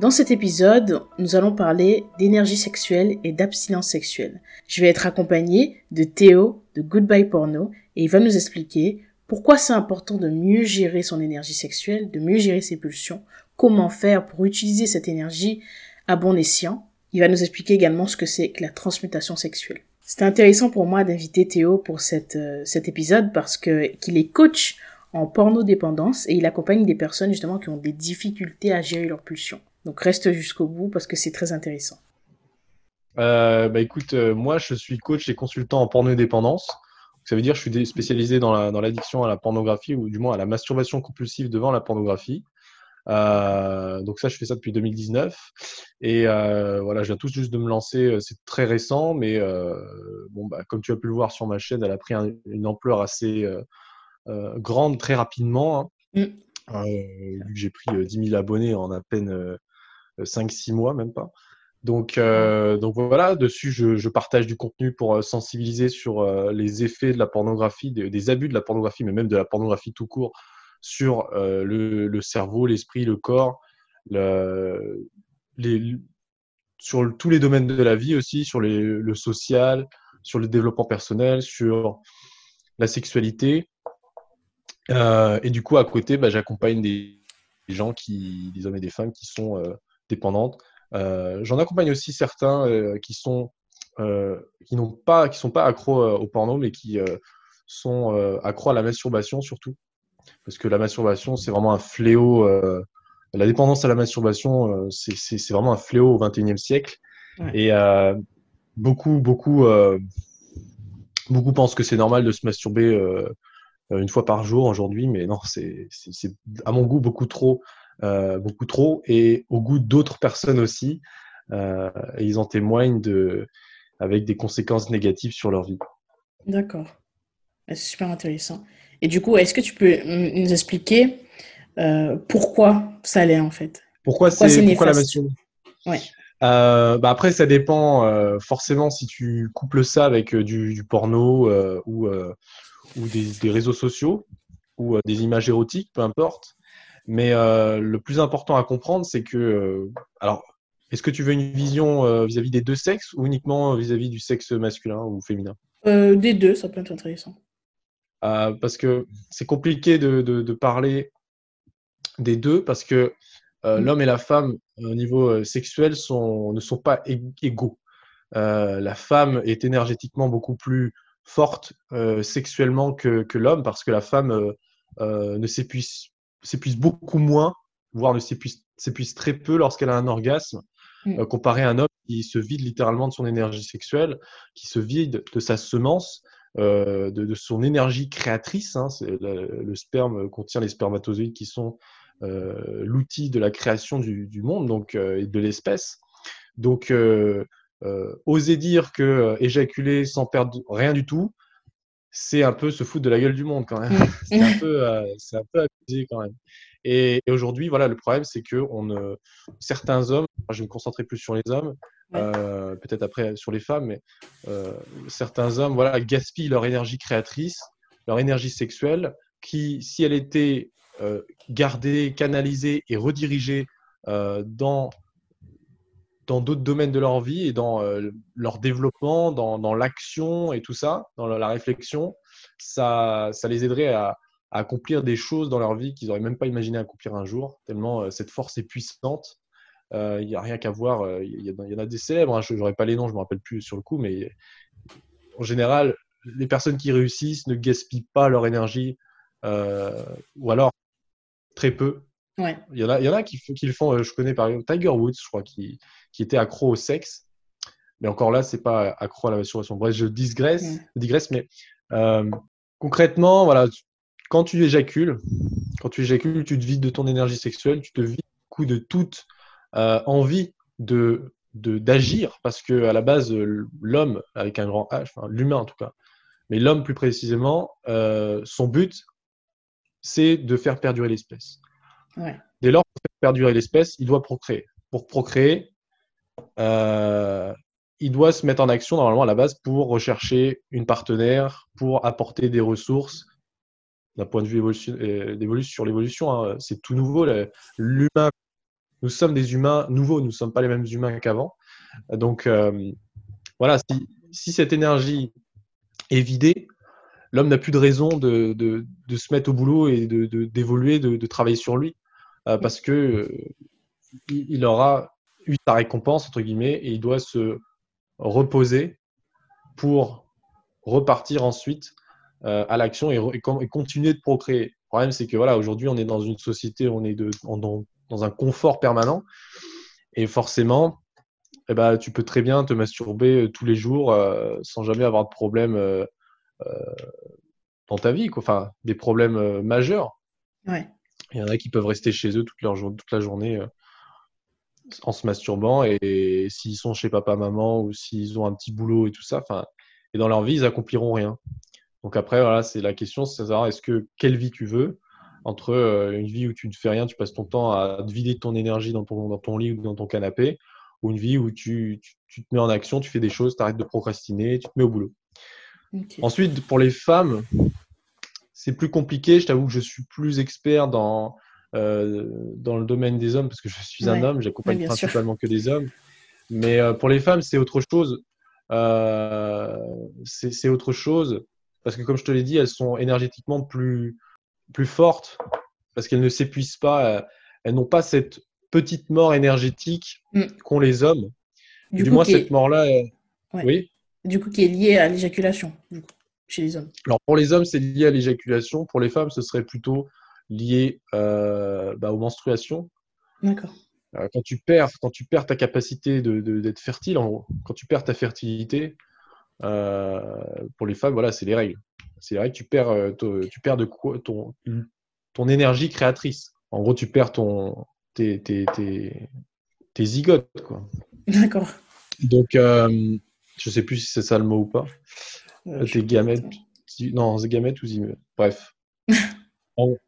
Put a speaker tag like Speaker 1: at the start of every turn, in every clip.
Speaker 1: Dans cet épisode, nous allons parler d'énergie sexuelle et d'abstinence sexuelle. Je vais être accompagné de Théo de Goodbye Porno et il va nous expliquer pourquoi c'est important de mieux gérer son énergie sexuelle, de mieux gérer ses pulsions, comment faire pour utiliser cette énergie à bon escient. Il va nous expliquer également ce que c'est que la transmutation sexuelle. C'était intéressant pour moi d'inviter Théo pour euh, cet épisode parce que qu'il est coach en porno-dépendance et il accompagne des personnes justement qui ont des difficultés à gérer leurs pulsions. Donc reste jusqu'au bout parce que c'est très intéressant.
Speaker 2: Euh, bah écoute, euh, moi je suis coach et consultant en porno-dépendance. Ça veut dire que je suis spécialisé dans l'addiction à la pornographie ou du moins à la masturbation compulsive devant la pornographie. Euh, donc ça, je fais ça depuis 2019 et voilà, je viens tout juste de me lancer. C'est très récent, mais bon, bah, comme tu as pu le voir sur ma chaîne, elle a pris une ampleur assez grande très rapidement. Hein. Mm. vu que j'ai pris 10 000 abonnés en à peine 5-6 mois, même pas. Donc, euh, donc voilà, dessus, je, je, partage du contenu pour euh, sensibiliser sur euh, les effets de la pornographie, des, abus de la pornographie, mais même de la pornographie tout court, sur euh, le, le, cerveau, l'esprit, le corps, le, les, sur tous les domaines de la vie aussi, sur les, le social, sur le développement personnel, sur la sexualité. et du coup, à côté, bah, j'accompagne des, des, gens, qui, des hommes et des femmes qui sont dépendantes. Euh, j'en accompagne aussi certains euh, qui sont euh, qui n'ont pas qui sont pas accros au porno, mais qui sont accros à la masturbation surtout, parce que la masturbation c'est vraiment un fléau. la dépendance à la masturbation, c'est vraiment un fléau au XXIe siècle. Et beaucoup, beaucoup, beaucoup pensent que c'est normal de se masturber une fois par jour aujourd'hui, mais non, c'est à mon goût beaucoup trop beaucoup trop, et au goût d'autres personnes aussi. Euh, et ils en témoignent de, avec des conséquences négatives sur leur vie.
Speaker 1: D'accord. C'est super intéressant. Et du coup, est-ce que tu peux nous expliquer euh, pourquoi ça l'est en fait?
Speaker 2: Pourquoi, c'est pourquoi la masturbation ouais. Euh, bah après, ça dépend euh, forcément si tu couples ça avec du, du porno ou, ou des, des, réseaux sociaux ou des images érotiques, peu importe. Mais euh, le plus important à comprendre, c'est que, euh, alors, est-ce que tu veux une vision euh, vis-à-vis des deux sexes ou uniquement vis-à-vis du sexe masculin ou féminin?
Speaker 1: Des deux, ça peut être intéressant.
Speaker 2: parce que c'est compliqué de, de, parler des deux parce que mm. l'homme et la femme au niveau sexuel sont, ne sont pas égaux. la femme est énergétiquement beaucoup plus forte sexuellement que, que l'homme parce que la femme ne s'épuise s'épuise beaucoup moins, voire ne s'épuise très peu lorsqu'elle a un orgasme, mm. euh, comparé à un homme qui se vide littéralement de son énergie sexuelle, qui se vide de sa semence, euh, de, de, son énergie créatrice. Hein, le, le, sperme contient les spermatozoïdes qui sont euh, l'outil de la création du, du monde donc, et de l'espèce. Donc, oser dire que éjaculer sans perdre rien du tout, c'est un peu se foutre de la gueule du monde quand même. Mm. c'est un peu, euh, c'est un peu abusé quand même. Et, aujourd'hui, voilà, le problème, c'est que on, certains hommes, je vais me concentrer plus sur les hommes, euh, peut-être après sur les femmes, mais euh, certains hommes, voilà, gaspillent leur énergie créatrice, leur énergie sexuelle, qui, si elle était euh, gardée, canalisée et redirigée euh, dans dans d'autres domaines de leur vie et dans euh, leur développement, dans, l'action et tout ça, dans la, réflexion, ça, ça les aiderait à, accomplir des choses dans leur vie qu'ils n'auraient même pas imaginé accomplir un jour, tellement euh, cette force est puissante. Il euh, n'y a rien qu'à voir. Il y, y, en a des célèbres, hein, je n'aurais pas les noms, je ne me rappelle plus sur le coup, mais en général, les personnes qui réussissent ne gaspillent pas leur énergie, ou alors très peu, il, y en a, il y en a qui, qui, le font. Euh, je connais par exemple Tiger Woods, je crois, qui, qui était accro au sexe. Mais encore là, c'est pas accro à la masturbation. Bref, je digresse, digresse mais euh, concrètement, voilà, quand tu éjacules, quand tu éjacules, tu te vides de ton énergie sexuelle, tu te vides coup de toute envie de d'agir parce que à la base l'homme avec un grand H, enfin, l'humain en tout cas, mais l'homme plus précisément, son but c'est de faire perdurer l'espèce. Dès lors pour faire perdurer l'espèce, il doit procréer. Pour procréer, euh, il doit se mettre en action normalement à la base pour rechercher une partenaire, pour apporter des ressources. D'un point de vue euh, sur l'évolution, hein, c'est tout nouveau. L'humain, nous sommes des humains nouveaux, nous ne sommes pas les mêmes humains qu'avant. Donc euh, voilà, si, cette énergie est vidée, l'homme n'a plus de raison de, se mettre au boulot et d'évoluer, de, travailler sur lui, parce que il aura eu sa récompense, entre guillemets, et il doit se reposer pour repartir ensuite euh, à l'action et, continuer de procréer. Le problème, c'est que voilà, aujourd'hui, on est dans une société, on est dans, un confort permanent, et forcément, eh ben, tu peux très bien te masturber euh, tous les jours euh, sans jamais avoir de problème dans ta vie, enfin, des problèmes majeurs.
Speaker 1: Ouais.
Speaker 2: Il y en a qui peuvent rester chez eux toute, leur, toute la journée en se masturbant et, s'ils sont chez papa, maman ou s'ils ont un petit boulot et tout ça, et dans leur vie, ils accompliront rien. Donc après, voilà, c'est la question, c'est savoir est-ce que quelle vie tu veux entre euh, une vie où tu ne fais rien, tu passes ton temps à te vider ton énergie dans ton, dans ton lit ou dans ton canapé, ou une vie où tu, tu, te mets en action, tu fais des choses, tu arrêtes de procrastiner, tu te mets au boulot. Ensuite, pour les femmes, c'est plus compliqué. Je t'avoue que je suis plus expert dans, euh, dans le domaine des hommes, parce que je suis un homme, j'accompagne principalement que des hommes. Mais euh, pour les femmes, c'est autre chose. Euh, c'est autre chose, parce que comme je te l'ai dit, elles sont énergétiquement plus, plus fortes, parce qu'elles ne s'épuisent pas, elles n'ont pas cette petite mort énergétique mm. qu'ont les hommes. Du, moins, cette mort-là, oui.
Speaker 1: Du coup, qui est liée à l'éjaculation, chez les hommes.
Speaker 2: Alors, pour les hommes, c'est lié à l'éjaculation. Pour les femmes, ce serait plutôt liées euh, bah, aux menstruations.
Speaker 1: D'accord.
Speaker 2: Euh, quand tu perds, quand tu perds ta capacité d'être de, fertile, en quand tu perds ta fertilité, euh, pour les femmes, voilà, c'est les règles. C'est les règles. Tu perds, tu perds de quoi, ton, ton énergie créatrice. En gros, tu perds ton, tes, tes, tes, tes zygotes, quoi.
Speaker 1: D'accord.
Speaker 2: Donc, je sais plus si c'est ça le mot ou pas. Tes gamètes. Non, gamètes ou. Bref.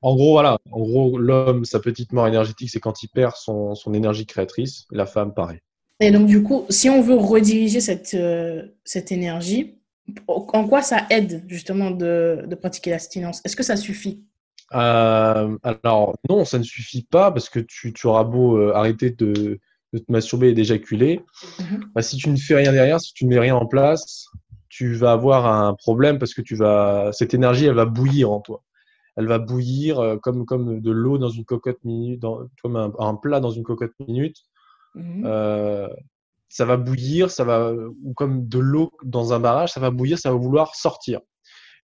Speaker 2: En, gros, voilà. En gros, l'homme, sa petite mort énergétique, c'est quand il perd son, énergie créatrice. La femme, pareil.
Speaker 1: Et donc, du coup, si on veut rediriger cette, euh, cette énergie, en quoi ça aide justement de, pratiquer l'abstinence Est-ce que ça suffit?
Speaker 2: Euh, Alors, non, ça ne suffit pas parce que tu, auras beau euh, arrêter de, te masturber et d'éjaculer. Mhm. Bah, si tu ne fais rien derrière, si tu ne mets rien en place, tu vas avoir un problème parce que tu vas, cette énergie, elle va bouillir en toi elle va bouillir euh, comme, comme de l'eau dans une cocotte minute, dans, comme un, plat dans une cocotte minute. Mhm. Euh, ça va bouillir, ça va, ou comme de l'eau dans un barrage, ça va bouillir, ça va vouloir sortir.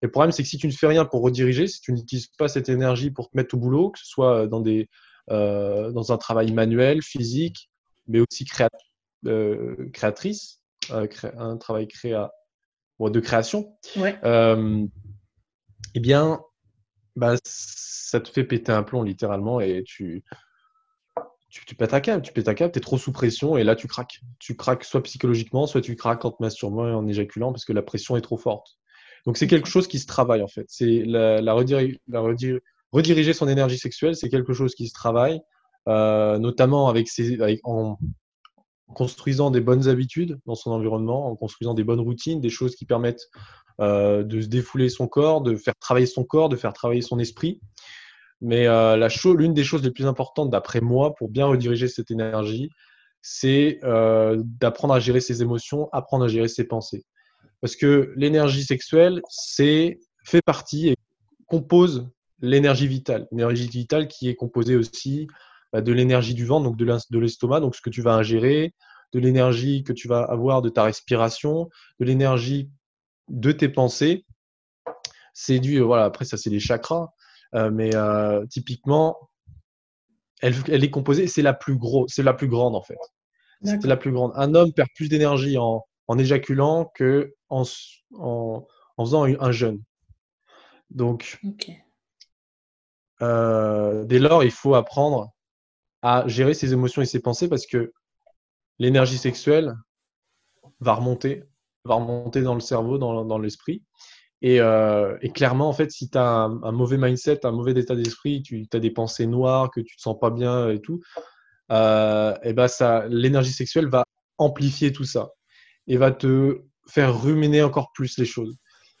Speaker 2: Et le problème, c'est que si tu ne fais rien pour rediriger, si tu n'utilises pas cette énergie pour te mettre au boulot, que ce soit dans, des, euh, dans un travail manuel, physique, mais aussi créa créatrice, un travail créa de création,
Speaker 1: ouais.
Speaker 2: eh bien, bah, ça te fait péter un plomb littéralement et tu, tu, tu pètes un câble, tu pètes un câble, tu es trop sous pression et là tu craques. Tu craques soit psychologiquement, soit tu craques en te masturbant et en éjaculant parce que la pression est trop forte. Donc c'est quelque chose qui se travaille en fait. C'est la, la, rediriger son énergie sexuelle, c'est quelque chose qui se travaille, euh, notamment avec ses, en construisant des bonnes habitudes dans son environnement, en construisant des bonnes routines, des choses qui permettent euh, de se défouler son corps, de faire travailler son corps, de faire travailler son esprit. Mais euh, l'une des choses les plus importantes, d'après moi, pour bien rediriger cette énergie, c'est euh, d'apprendre à gérer ses émotions, apprendre à gérer ses pensées. Parce que l'énergie sexuelle, c'est fait partie et compose l'énergie vitale. L'énergie vitale qui est composée aussi bah, de l'énergie du ventre, donc de l'estomac, donc ce que tu vas ingérer, de l'énergie que tu vas avoir de ta respiration, de l'énergie de tes pensées. C'est dû, voilà, après ça c'est les chakras, euh, mais euh, typiquement, elle, est composée, c'est la plus grosse, c'est la plus grande en fait. C'est la plus grande. Un homme perd plus d'énergie en, éjaculant que en, en, faisant un jeûne. Donc, euh, dès lors, il faut apprendre à gérer ses émotions et ses pensées parce que l'énergie sexuelle va remonter, va remonter dans le cerveau, dans, dans l'esprit. Et, euh, clairement, en fait, si tu as un, mauvais mindset, un mauvais état d'esprit, tu as des pensées noires, que tu te sens pas bien et tout, euh, et ben ça, l'énergie sexuelle va amplifier tout ça et va te faire ruminer encore plus les choses.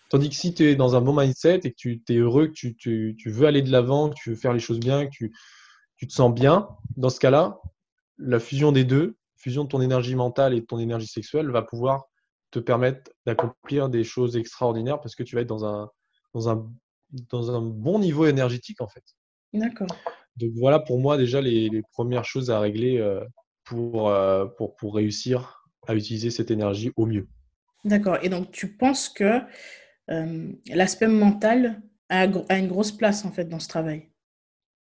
Speaker 2: Tandis que si tu es dans un bon mindset et que tu es heureux, que tu, tu, tu veux aller de l'avant, que tu veux faire les choses bien, que tu, tu te sens bien, dans ce cas-là, la fusion des deux, fusion de ton énergie mentale et de ton énergie sexuelle va pouvoir te permettre d'accomplir des choses extraordinaires parce que tu vas être dans un, dans un, dans un bon niveau énergétique en fait.
Speaker 1: D'accord.
Speaker 2: Donc voilà pour moi déjà les, les premières choses à régler euh, pour, euh, pour, pour réussir à utiliser cette énergie au mieux.
Speaker 1: D'accord. Et donc tu penses que euh, l'aspect mental a, a, une grosse place en fait dans ce travail?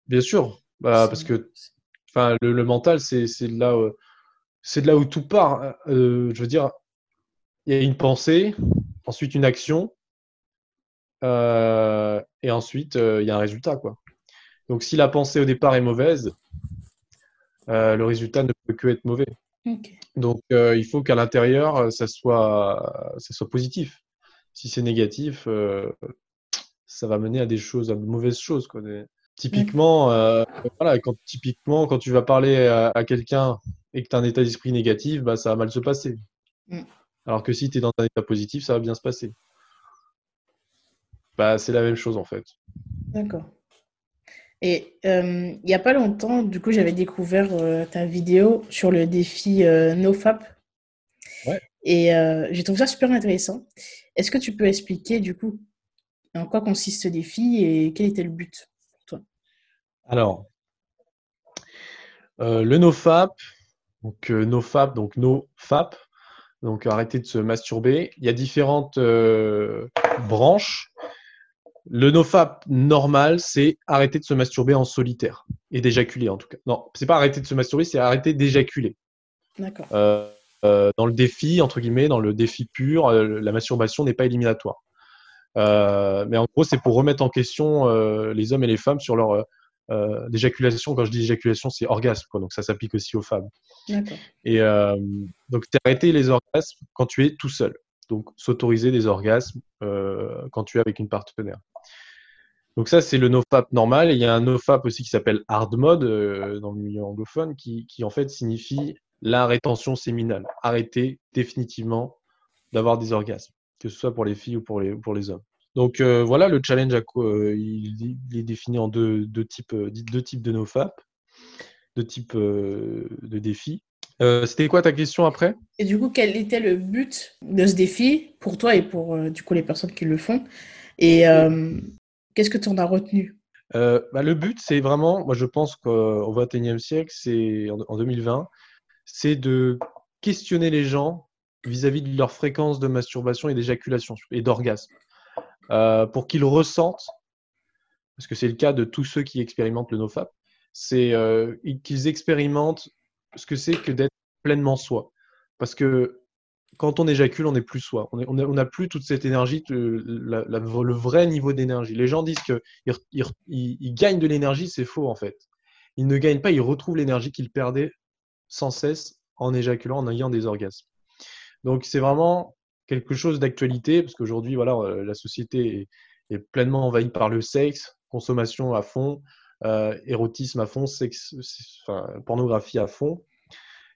Speaker 2: Bien sûr, bah, parce que enfin, le, le mental c'est là, c'est de là où tout part. je veux dire, il y a une pensée, ensuite une action, euh, et ensuite euh, il y a un résultat. Quoi. Donc si la pensée au départ est mauvaise, euh, le résultat ne peut que être mauvais. Donc il faut qu'à l'intérieur, ça soit, ça soit positif. Si c'est négatif, ça va mener à des choses, à de mauvaises choses. Quoi. Typiquement, voilà, quand, typiquement, quand tu vas parler à, quelqu'un et que tu as un état d'esprit négatif, bah, ça va mal se passer. Mm. Alors que si tu es dans un état positif, ça va bien se passer. Bah, c'est la même chose en fait.
Speaker 1: D'accord. Et euh, il n'y a pas longtemps, du coup, j'avais découvert euh, ta vidéo sur le défi euh, NoFap. Ouais. Et j'ai trouvé ça super intéressant. Est-ce que tu peux expliquer, du coup, en quoi consiste ce défi et quel était le but?
Speaker 2: Alors, le NoFap, donc NoFap, donc NoFap, donc arrêter de se masturber. Il y a différentes euh, branches. Le nofap normal, c'est arrêter de se masturber en solitaire et d'éjaculer en tout cas. Non, c'est pas arrêter de se masturber, c'est arrêter d'éjaculer.
Speaker 1: D'accord.
Speaker 2: Euh, euh, dans le défi, entre guillemets, dans le défi pur, la masturbation n'est pas éliminatoire. mais en gros, c'est pour remettre en question les hommes et les femmes sur leur euh, d'éjaculation. Quand je dis éjaculation, c'est orgasme, quoi. donc ça s'applique aussi aux femmes. Et euh, donc, arrêter les orgasmes quand tu es tout seul. Donc, s'autoriser des orgasmes euh, quand tu es avec une partenaire. Donc ça, c'est le nofap normal. Et il y a un nofap aussi qui s'appelle hard mode euh, dans le milieu anglophone, qui, qui, en fait signifie la rétention séminale. Arrêter définitivement d'avoir des orgasmes, que ce soit pour les filles ou pour les, pour les hommes. Donc euh, voilà, le challenge, euh, il, est défini en deux, types, euh, deux types de NoFap, deux types de défis. C'était quoi ta question après?
Speaker 1: Et du coup, quel était le but de ce défi pour toi et pour du coup les personnes qui le font? Et qu'est-ce que tu en as retenu?
Speaker 2: Bah, Le but, c'est vraiment, moi je pense qu'au XXIe siècle, c'est en 2020, c'est de questionner les gens vis-à-vis -vis de leur fréquence de masturbation et d'éjaculation et d'orgasme. Euh, pour qu'ils ressentent, parce que c'est le cas de tous ceux qui expérimentent le NoFap, c'est euh, qu'ils expérimentent ce que c'est que d'être pleinement soi. Parce que quand on éjacule, on n'est plus soi. On n'a plus toute cette énergie, le vrai niveau d'énergie. Les gens disent qu'ils ils, gagnent de l'énergie, c'est faux en fait. Ils ne gagnent pas, ils retrouvent l'énergie qu'ils perdaient sans cesse en éjaculant, en ayant des orgasmes. Donc c'est vraiment quelque chose d'actualité, parce qu'aujourd'hui, voilà, euh, la société est, pleinement envahie par le sexe, consommation à fond, euh, érotisme à fond, sexe, enfin, pornographie à fond.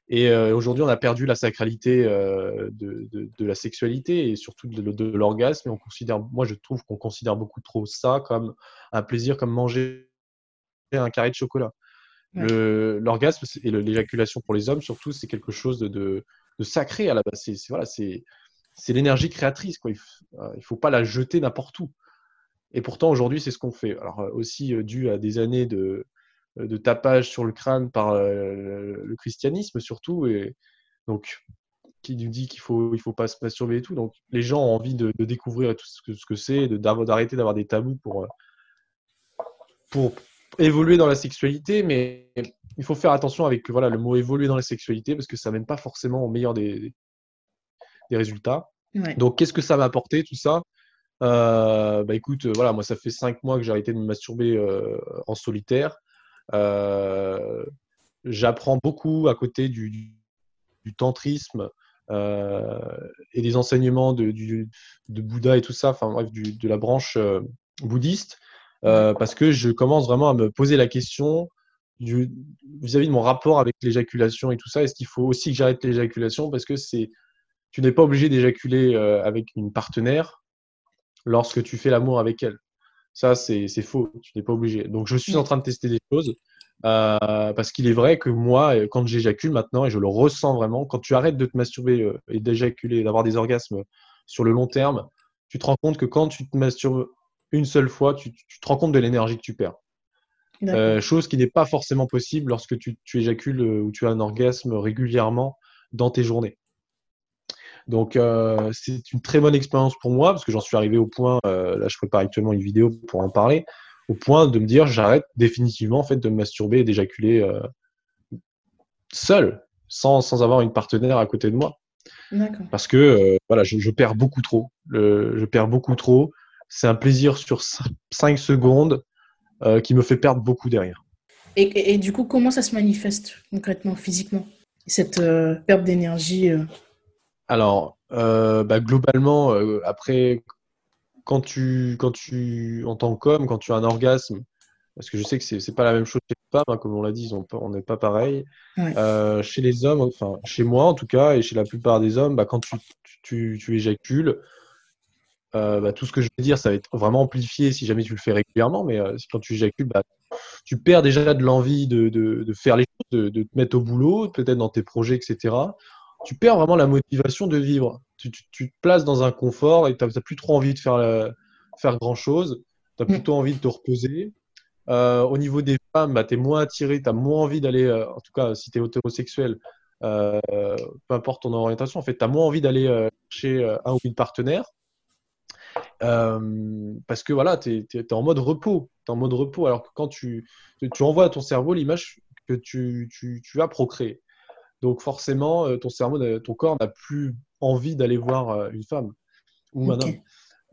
Speaker 2: Et euh, aujourd'hui, on a perdu la sacralité de, de, la sexualité et surtout de, l'orgasme. Et on considère, moi, je trouve qu'on considère beaucoup trop ça comme un plaisir, comme manger un carré de chocolat. L'orgasme et l'éjaculation pour les hommes, surtout, c'est quelque chose de, sacré à la base. C'est voilà, c'est c'est l'énergie créatrice. Quoi. Il ne euh, faut pas la jeter n'importe où. Et pourtant, aujourd'hui, c'est ce qu'on fait. Alors, euh, aussi euh, dû à des années de, de tapage sur le crâne par le christianisme, surtout. Et donc, qui nous dit qu'il faut, il faut pas se masturber et tout. Donc, les gens ont envie de, découvrir tout ce que, ce que c'est, d'arrêter d'avoir des tabous pour, pour évoluer dans la sexualité. Mais il faut faire attention avec voilà, le mot évoluer dans la sexualité parce que ça mène pas forcément au meilleur des, des résultats. Donc, qu'est-ce que ça m'a apporté tout ça? Euh, Bah écoute, euh, voilà, moi ça fait cinq mois que j'ai arrêté de me masturber euh, en solitaire. j'apprends beaucoup à côté du, du tantrisme et des enseignements de, du, de, Bouddha et tout ça, enfin bref, de la branche bouddhiste, parce que je commence vraiment à me poser la question vis-à-vis de mon rapport avec l'éjaculation et tout ça. Est-ce qu'il faut aussi que j'arrête l'éjaculation parce que c'est tu n'es pas obligé d'éjaculer avec une partenaire lorsque tu fais l'amour avec elle. Ça, c'est faux. Tu n'es pas obligé. Donc, je suis en train de tester des choses. Euh, parce qu'il est vrai que moi, euh, quand j'éjacule maintenant, et je le ressens vraiment, quand tu arrêtes de te masturber euh, et d'éjaculer, d'avoir des orgasmes sur le long terme, tu te rends compte que quand tu te masturbes une seule fois, tu, te rends compte de l'énergie que tu perds. chose qui n'est pas forcément possible lorsque tu, éjacules ou tu as un orgasme régulièrement dans tes journées. Donc, c'est une très bonne expérience pour moi parce que j'en suis arrivé au point, là je prépare actuellement une vidéo pour en parler, au point de me dire j'arrête définitivement en fait de me masturber et d'éjaculer euh, seul, sans, sans, avoir une partenaire à côté de moi. Parce que euh, voilà, je, perds beaucoup trop. je perds beaucoup trop. C'est un plaisir sur 5 secondes euh, qui me fait perdre beaucoup derrière.
Speaker 1: Et, et, du coup, comment ça se manifeste concrètement, physiquement, cette perte d'énergie
Speaker 2: Alors, bah, globalement, après, quand tu, quand tu, en tant qu'homme, quand tu as un orgasme, parce que je sais que c'est n'est pas la même chose chez les femmes, hein, comme on l'a dit, on n'est pas pareil. Euh, chez les hommes, enfin chez moi en tout cas, et chez la plupart des hommes, bah, quand tu, tu, tu éjacules, euh, bah, tout ce que je vais dire, ça va être vraiment amplifié si jamais tu le fais régulièrement, mais euh, quand tu éjacules, bah, tu perds déjà de l'envie de, de, de, faire les choses, de, de, te mettre au boulot, peut-être dans tes projets, etc. Tu perds vraiment la motivation de vivre tu, te places dans un confort et tu n'as plus trop envie de faire, euh, faire grand-chose. Tu as mm. plutôt envie de te reposer. Euh, au niveau des femmes, bah, tu es moins attiré, tu as moins envie d'aller, euh, en tout cas si tu es hétérosexuel, peu importe ton orientation, en fait, tu as moins envie d'aller chercher un ou une partenaire. parce que voilà, tu es, en mode repos. Tu en mode repos. Alors que quand tu, tu envoies à ton cerveau l'image que tu, tu, tu vas procréer. Donc forcément, ton cerveau, ton corps n'a plus envie d'aller voir euh, une femme ou un homme.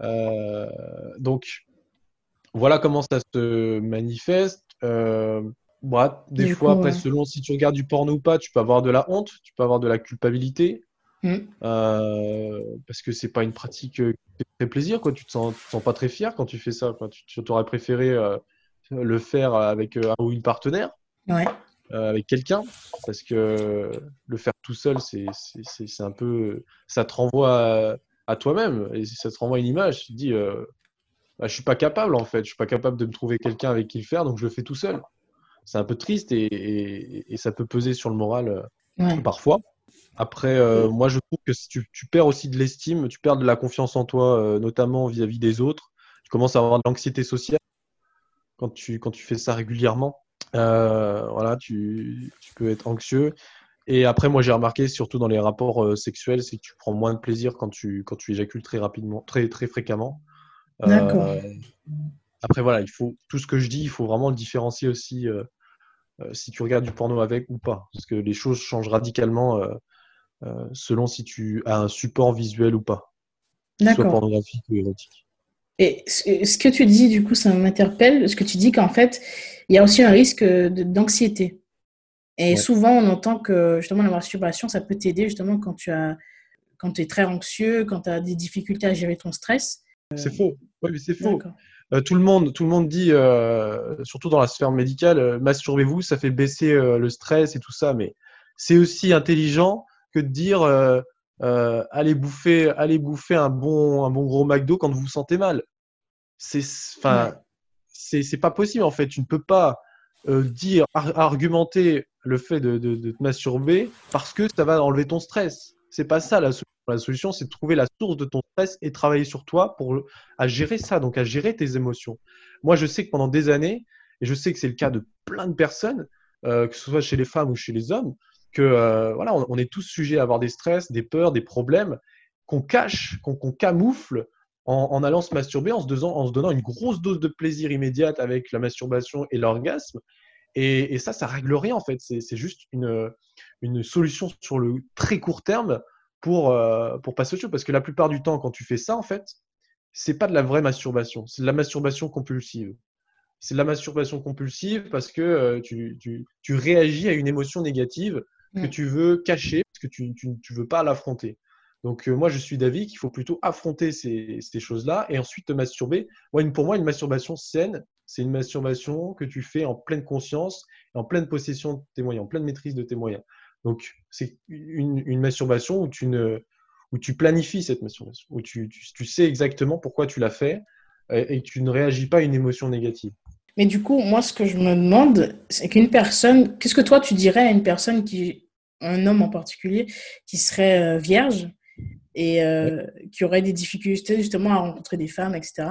Speaker 2: Euh, donc, voilà comment ça se manifeste. Euh, des fois, après, selon si tu regardes du porno ou pas, tu peux avoir de la honte, tu peux avoir de la culpabilité. Mm. parce que c'est pas une pratique qui fait plaisir, quoi. Tu te sens, te sens pas très fier quand tu fais ça. Tu, tu aurais préféré le faire avec un ou une partenaire. Ouais. Euh, avec quelqu'un, parce que le faire tout seul, c'est un peu. Ça te renvoie à, toi-même, et ça te renvoie à une image. Tu te dis, euh, bah, je suis pas capable en fait, je suis pas capable de me trouver quelqu'un avec qui le faire, donc je le fais tout seul. C'est un peu triste et, et, ça peut peser sur le moral euh, parfois. Après, moi, je trouve que si tu, tu perds aussi de l'estime, tu perds de la confiance en toi, notamment vis-à-vis des autres. Tu commences à avoir de l'anxiété sociale quand tu, quand tu fais ça régulièrement. Euh, voilà, tu, tu, peux être anxieux. Et après, moi, j'ai remarqué, surtout dans les rapports euh, sexuels, c'est que tu prends moins de plaisir quand tu, quand tu éjacules très rapidement, très, très fréquemment. D'accord. Euh, après, voilà, il faut tout ce que je dis, il faut vraiment le différencier aussi si tu regardes du porno avec ou pas, parce que les choses changent radicalement selon si tu as un support visuel ou pas, soit pornographique ou érotique.
Speaker 1: Et ce que tu dis, du coup, ça m'interpelle, ce que tu dis qu'en fait, il y a aussi un risque d'anxiété. Et souvent, on entend que justement la masturbation, ça peut t'aider justement quand tu as, quand es très anxieux, quand tu as des difficultés à gérer ton stress.
Speaker 2: C'est faux. Oui, c'est faux. Euh, tout, le monde, tout le monde dit, euh, surtout dans la sphère médicale, euh, masturbez-vous, ça fait baisser le stress et tout ça. Mais c'est aussi intelligent que de dire allez bouffer, allez bouffer un bon, un bon gros McDo quand vous vous sentez mal. C'est, enfin, c'est pas possible en fait. Tu ne peux pas euh, dire, argumenter le fait de, te masturber parce que ça va enlever ton stress. C'est pas ça la solution. La solution, c'est de trouver la source de ton stress et travailler sur toi pour à gérer ça, donc à gérer tes émotions. Moi, je sais que pendant des années, et je sais que c'est le cas de plein de personnes, euh, que ce soit chez les femmes ou chez les hommes, que euh, voilà, on, est tous sujets à avoir des stress, des peurs, des problèmes qu'on cache, qu'on camoufle en, allant se masturber, en se, donnant, une grosse dose de plaisir immédiate avec la masturbation et l'orgasme. Et, ça, ça règle rien en fait. C'est juste une, une, solution sur le très court terme pour, euh, pour passer au chose. Parce que la plupart du temps, quand tu fais ça, en fait, c'est pas de la vraie masturbation. C'est de la masturbation compulsive. c'est de la masturbation compulsive parce que euh, tu, tu, réagis à une émotion négative que tu veux cacher, parce que tu ne veux pas l'affronter. Donc, euh, moi, je suis d'avis qu'il faut plutôt affronter ces, ces choses-là et ensuite te masturber. pour moi, une masturbation saine, c'est une masturbation que tu fais en pleine conscience, en pleine possession de tes moyens, en pleine maîtrise de tes moyens. Donc, c'est une, une, masturbation où tu, ne, où tu planifies cette masturbation, où tu, tu, tu sais exactement pourquoi tu l'as fait et que tu ne réagis pas à une émotion négative.
Speaker 1: Mais du coup, moi, ce que je me demande, c'est qu'une personne, qu'est-ce que toi tu dirais à une personne qui, un homme en particulier, qui serait euh, vierge et euh, qui aurait des difficultés justement à rencontrer des femmes, etc.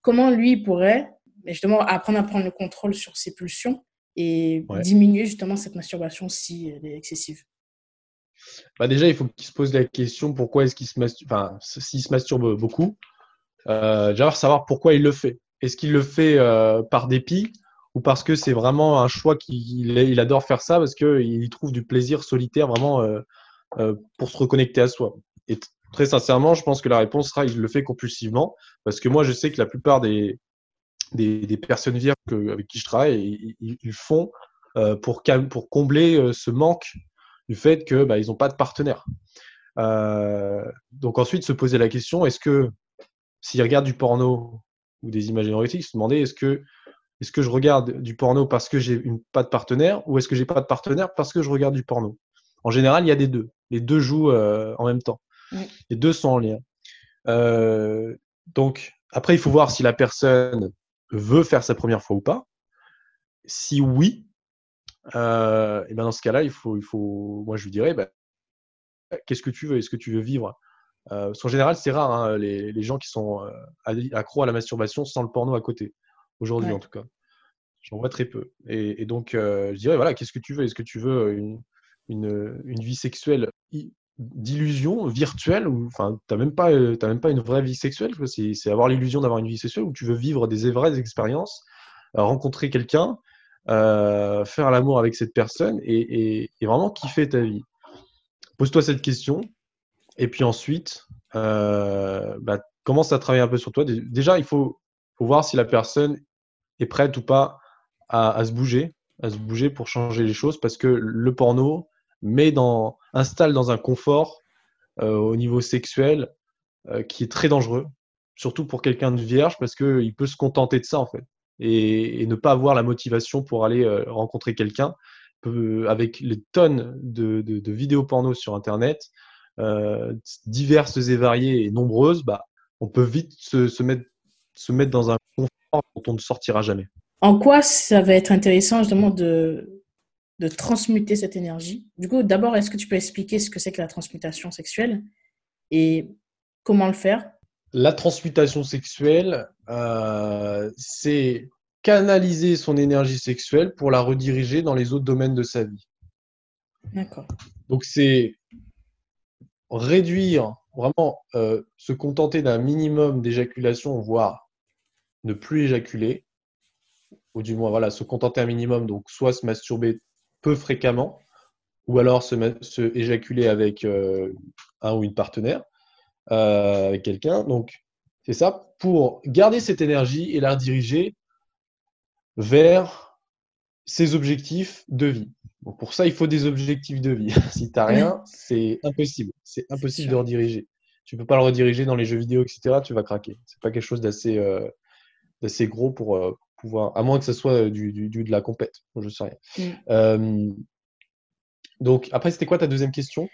Speaker 1: Comment lui pourrait justement apprendre à prendre le contrôle sur ses pulsions et diminuer justement cette masturbation si elle est excessive?
Speaker 2: Bah déjà, il faut qu'il se pose la question pourquoi est-ce qu'il se masturbe, enfin, s'il se masturbe beaucoup, euh, déjà savoir pourquoi il le fait. Est-ce qu'il le fait euh, par dépit ou parce que c'est vraiment un choix qu'il il adore faire ça parce qu'il trouve du plaisir solitaire vraiment euh, euh, pour se reconnecter à soi? Et très sincèrement, je pense que la réponse sera il le fait compulsivement parce que moi, je sais que la plupart des, personnes vierges avec qui je travaille, ils, ils font pour, combler ce manque du fait que bah, n'ont pas de partenaire. donc ensuite, se poser la question est-ce que s'ils regardent du porno ou des images érotiques, se demander est-ce que, est-ce que je regarde du porno parce que j'ai une, pas de partenaire ou est-ce que j'ai pas de partenaire parce que je regarde du porno? En général, il y a des deux. Les deux jouent euh, en même temps. Les deux sont en lien. Euh, donc, après, il faut voir si la personne veut faire sa première fois ou pas. Si oui, euh, et ben dans ce cas-là, il faut, il faut, moi je lui dirais, ben, qu'est-ce que tu veux? Est-ce que tu veux vivre euh, en général, c'est rare hein, les, les, gens qui sont euh, accros à la masturbation sans le porno à côté. Aujourd'hui, en tout cas. J'en vois très peu. Et, donc, euh, je dirais, voilà, qu'est-ce que tu veux? Est-ce que tu veux une, une, une vie sexuelle d'illusion virtuelle ou enfin t'as même pas as même pas une vraie vie sexuelle c'est avoir l'illusion d'avoir une vie sexuelle ou tu veux vivre des vraies expériences rencontrer quelqu'un faire l'amour avec cette personne et, et, et, vraiment kiffer ta vie? Pose-toi cette question et puis ensuite, euh, bah, commence à travailler un peu sur toi. Déjà, il faut, voir si la personne est prête ou pas à, se bouger, à se bouger pour changer les choses, parce que le porno met dans, installe dans un confort euh, au niveau sexuel euh, qui est très dangereux, surtout pour quelqu'un de vierge, parce qu'il peut se contenter de ça en fait, et, ne pas avoir la motivation pour aller rencontrer quelqu'un. Avec les tonnes de, de vidéos porno sur Internet, euh, diverses et variées et nombreuses, bah, on peut vite se, se, mettre, se mettre dans un confort dont on ne sortira jamais.
Speaker 1: En quoi ça va être intéressant justement de, de transmuter cette énergie? Du coup, d'abord, est-ce que tu peux expliquer ce que c'est que la transmutation sexuelle et comment le faire?
Speaker 2: La transmutation sexuelle, euh, c'est canaliser son énergie sexuelle pour la rediriger dans les autres domaines de sa vie.
Speaker 1: D'accord.
Speaker 2: Donc c'est réduire, vraiment euh, se contenter d'un minimum d'éjaculation, voire ne plus éjaculer, ou du moins voilà, se contenter un minimum, donc soit se masturber peu fréquemment, ou alors se, éjaculer avec euh, un ou une partenaire, euh, quelqu'un. Donc c'est ça, pour garder cette énergie et la rediriger vers ses objectifs de vie pour ça, il faut des objectifs de vie. si tu n'as rien, c'est impossible. C'est impossible de rediriger. Tu ne peux pas le rediriger dans les jeux vidéo, etc. Tu vas craquer. C'est pas quelque chose d'assez euh, gros pour euh, pouvoir, à moins que ce soit du, du, de la compète. Je sais rien. Mm. Euh, donc, après, c'était quoi ta deuxième question?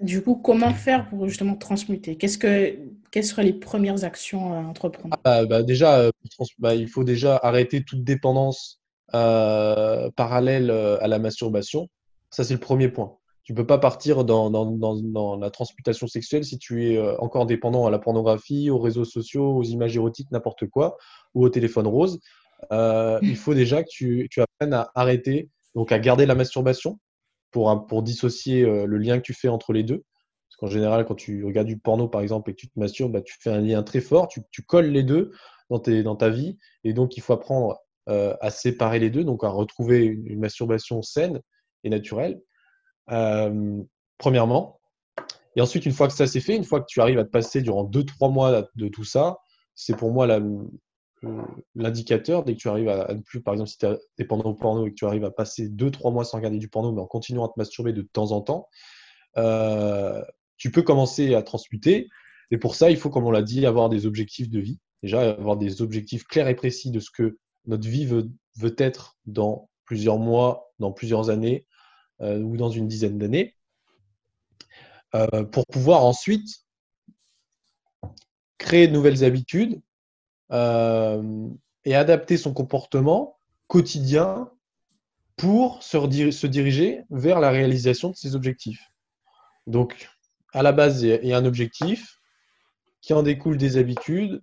Speaker 1: Du coup, comment faire pour justement transmuter? Qu'est-ce que, Quelles seraient les premières actions à entreprendre?
Speaker 2: Ah, bah, bah, Déjà, bah, il faut déjà arrêter toute dépendance euh, parallèle euh, à la masturbation. Ça, c'est le premier point. Tu ne peux pas partir dans, la transmutation sexuelle si tu es euh, encore dépendant à la pornographie, aux réseaux sociaux, aux images érotiques, n'importe quoi, ou au téléphone rose. il faut déjà que tu, apprennes à arrêter, donc à garder la masturbation pour, dissocier le lien que tu fais entre les deux. Parce qu'en général, quand tu regardes du porno, par exemple, et que tu te masturbes, bah, tu fais un lien très fort, tu, colles les deux dans, dans ta vie. Et donc, il faut apprendre euh, à séparer les deux, donc à retrouver une, masturbation saine et naturelle, euh, premièrement. Et ensuite, une fois que ça s'est fait, une fois que tu arrives à te passer durant 2-3 mois de tout ça, c'est pour moi l'indicateur, dès que tu arrives à, ne plus, par exemple, si tu es dépendant au porno et que tu arrives à passer 2-3 mois sans regarder du porno, mais en continuant à te masturber de temps en temps, euh, tu peux commencer à transmuter. Et pour ça, il faut, comme on l'a dit, avoir des objectifs de vie. Déjà, avoir des objectifs clairs et précis de ce que notre vie veut, être dans plusieurs mois, dans plusieurs années euh, ou dans une dizaine d'années, euh, pour pouvoir ensuite créer de nouvelles habitudes euh, et adapter son comportement quotidien pour se, diriger vers la réalisation de ses objectifs. Donc, à la base, il y a un objectif qui en découle des habitudes,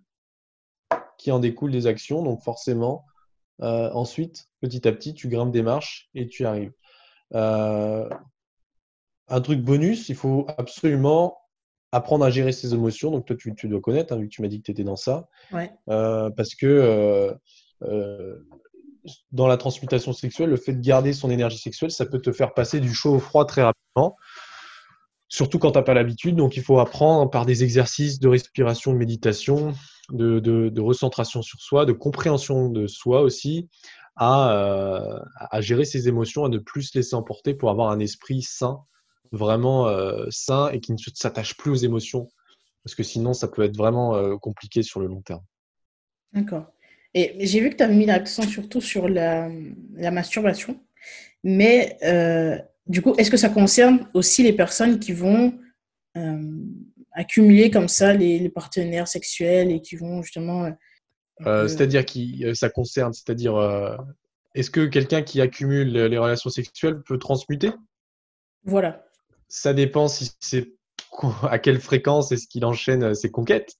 Speaker 2: qui en découle des actions. Donc, forcément, euh, ensuite, petit à petit, tu grimpes des marches et tu arrives. Euh, un truc bonus, il faut absolument apprendre à gérer ses émotions. Donc, toi, tu, dois connaître, hein, vu que tu m'as dit que tu étais dans ça. Euh, parce que dans la transmutation sexuelle, le fait de garder son énergie sexuelle, ça peut te faire passer du chaud au froid très rapidement surtout quand tu n'as pas l'habitude. Donc, il faut apprendre par des exercices de respiration, de méditation, de, recentration sur soi, de compréhension de soi aussi, à, euh, gérer ses émotions, à ne plus se laisser emporter pour avoir un esprit sain, vraiment euh, sain et qui ne s'attache plus aux émotions. Parce que sinon, ça peut être vraiment euh, compliqué sur le long terme.
Speaker 1: D'accord. Et j'ai vu que tu avais mis l'accent surtout sur la, masturbation. Mais du coup, est-ce que ça concerne aussi les personnes qui vont accumuler comme ça les, partenaires sexuels et qui vont justement. Euh,
Speaker 2: euh, c'est-à-dire qui euh, ça concerne, c'est-à-dire est-ce que quelqu'un qui accumule les relations sexuelles peut transmuter?
Speaker 1: Voilà.
Speaker 2: Ça dépend si c'est à quelle fréquence est-ce qu'il enchaîne ses conquêtes.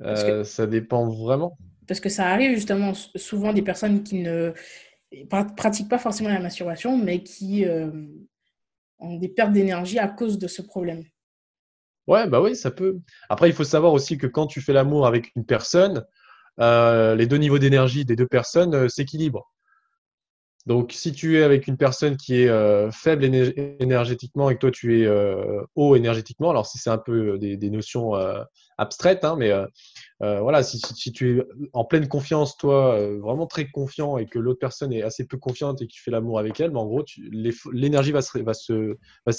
Speaker 2: Ça dépend vraiment.
Speaker 1: Parce que ça arrive justement souvent des personnes qui ne pratiquent pas forcément la masturbation, mais qui ont des pertes d'énergie à cause de ce problème.
Speaker 2: Ouais, bah oui, ça peut. Après, il faut savoir aussi que quand tu fais l'amour avec une personne, euh, les deux niveaux d'énergie des deux personnes euh, s'équilibrent. Donc, si tu es avec une personne qui est euh, faible énergétiquement et que toi tu es haut énergétiquement, alors si c'est un peu des, notions abstraites, hein, mais voilà, si, tu es en pleine confiance, toi, vraiment très confiant et que l'autre personne est assez peu confiante et que tu fais l'amour avec elle, mais en gros, l'énergie va s'équilibrer. Va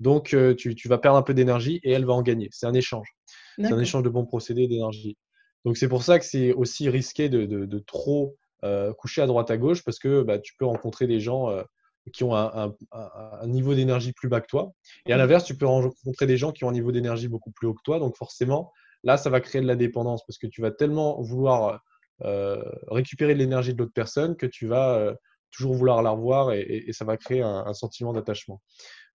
Speaker 2: donc, euh, tu, vas perdre un peu d'énergie et elle va en gagner. C'est un échange. C'est un échange de bons procédés d'énergie. Donc, c'est pour ça que c'est aussi risqué de, trop euh, coucher à droite à gauche parce que bah, tu peux rencontrer des gens euh, qui ont un, niveau d'énergie plus bas que toi. Et à l'inverse, tu peux rencontrer des gens qui ont un niveau d'énergie beaucoup plus haut que toi. Donc, forcément, là, ça va créer de la dépendance parce que tu vas tellement vouloir récupérer de l'énergie de l'autre personne que tu vas toujours vouloir la revoir et, ça va créer un sentiment d'attachement.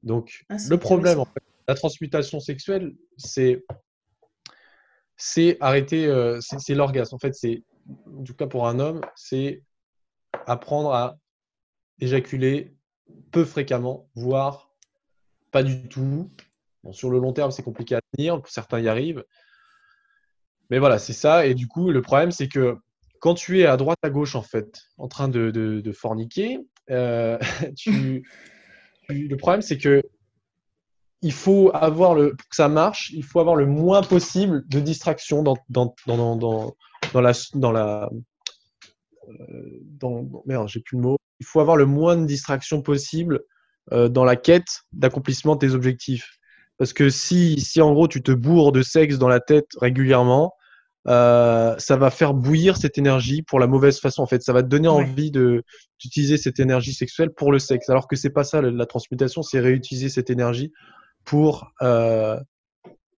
Speaker 2: Donc, ah, le problème, en fait, la transmutation sexuelle, c'est c'est arrêter, euh, c'est l'orgasme. En fait, c'est, en tout cas pour un homme, c'est apprendre à éjaculer peu fréquemment, voire pas du tout. Bon, sur le long terme, c'est compliqué à tenir, certains y arrivent. Mais voilà, c'est ça. Et du coup, le problème, c'est que quand tu es à droite, à gauche, en fait, en train de, de, forniquer, euh, tu, le problème, c'est que il faut avoir le, pour que ça marche, il faut avoir le moins possible de distraction dans, dans, dans, dans, dans la, dans la, euh, dans, merde, j'ai plus le mot. Il faut avoir le moins de distraction possible euh, dans la quête d'accomplissement de tes objectifs. Parce que si, si en gros tu te bourres de sexe dans la tête régulièrement, euh, ça va faire bouillir cette énergie pour la mauvaise façon. En fait, ça va te donner envie de d'utiliser cette énergie sexuelle pour le sexe. Alors que c'est pas ça la, transmutation, c'est réutiliser cette énergie pour euh,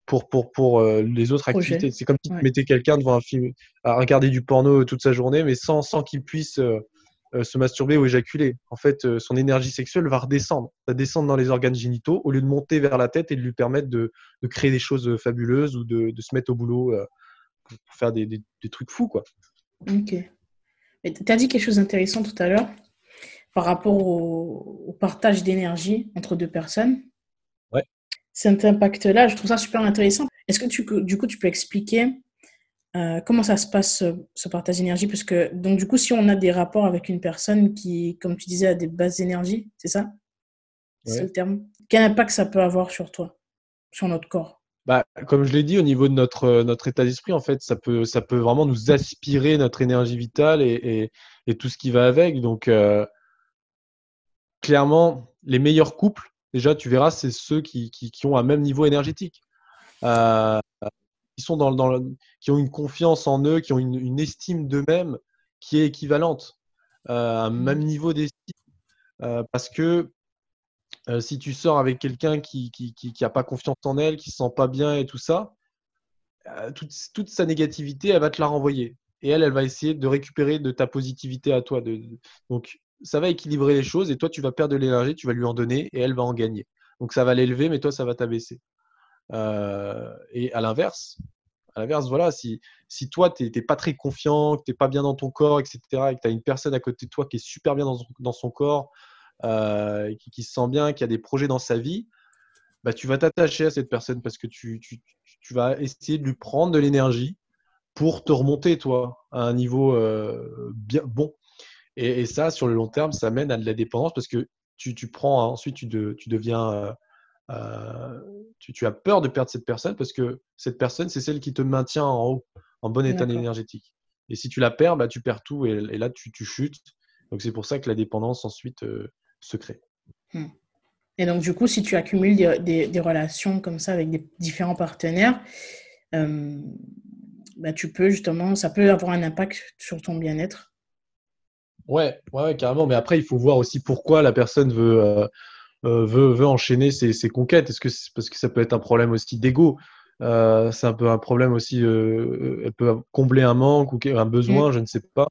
Speaker 2: pour pour pour euh, les autres activités. C'est comme si tu mettais quelqu'un devant un film à regarder du porno toute sa journée, mais sans sans qu'il puisse se masturber ou éjaculer. En fait, son énergie sexuelle va redescendre, va descendre dans les organes génitaux au lieu de monter vers la tête et de lui permettre de, de créer des choses fabuleuses ou de, de se mettre au boulot pour faire des, des, trucs fous, quoi.
Speaker 1: Ok. Tu as dit quelque chose d'intéressant tout à l'heure par rapport au, partage d'énergie entre deux personnes.
Speaker 2: Ouais.
Speaker 1: Cet impact-là, je trouve ça super intéressant. Est-ce que tu, du coup, tu peux expliquer euh, comment ça se passe, ce, partage d'énergie? Parce que, donc, du coup, si on a des rapports avec une personne qui, comme tu disais, a des bases d'énergie, c'est ça? C'est le terme Quel impact ça peut avoir sur toi, sur notre corps?
Speaker 2: Bah, comme je l'ai dit, au niveau de notre, notre état d'esprit, en fait, ça peut, ça peut vraiment nous aspirer notre énergie vitale et, et, tout ce qui va avec. Donc, euh, clairement, les meilleurs couples, déjà, tu verras, c'est ceux qui, qui, qui, ont un même niveau énergétique. Euh, qui, sont dans, dans qui ont une confiance en eux, qui ont une, une estime d'eux-mêmes qui est équivalente, euh, un mmh. même niveau d'estime. Euh, parce que euh, si tu sors avec quelqu'un qui n'a qui, qui, pas confiance en elle, qui ne se sent pas bien et tout ça, euh, toute, toute, sa négativité, elle va te la renvoyer. Et elle, elle va essayer de récupérer de ta positivité à toi. De, donc, ça va équilibrer les choses et toi, tu vas perdre de l'énergie, tu vas lui en donner et elle va en gagner. Donc, ça va l'élever, mais toi, ça va t'abaisser. Euh, et à l'inverse, à l'inverse, voilà, si, si toi, tu n'es pas très confiant, que tu n'es pas bien dans ton corps, etc., et que tu as une personne à côté de toi qui est super bien dans, dans son corps, euh, qui, se sent bien, qui a des projets dans sa vie, bah, tu vas t'attacher à cette personne parce que tu, tu, tu, vas essayer de lui prendre de l'énergie pour te remonter, toi, à un niveau euh, bien bon. Et, ça, sur le long terme, ça mène à de la dépendance parce que tu, tu prends, ensuite, tu, tu deviens. Euh, tu, as peur de perdre cette personne parce que cette personne, c'est celle qui te maintient en haut, en bon état énergétique. Et si tu la perds, bah, tu perds tout et, là, tu, tu, chutes. Donc, c'est pour ça que la dépendance, ensuite, secret.
Speaker 1: Hmm. Et donc, du coup, si tu accumules des, des, relations comme ça avec des différents partenaires, euh, bah, tu peux justement, ça peut avoir un impact sur ton bien-être.
Speaker 2: Ouais, ouais, carrément. Mais après, il faut voir aussi pourquoi la personne veut, euh, euh, veut, veut, enchaîner ses, ses conquêtes. Est-ce que c'est parce que ça peut être un problème aussi d'ego C'est un peu un problème aussi. elle peut combler un manque ou un besoin, hmm. je ne sais pas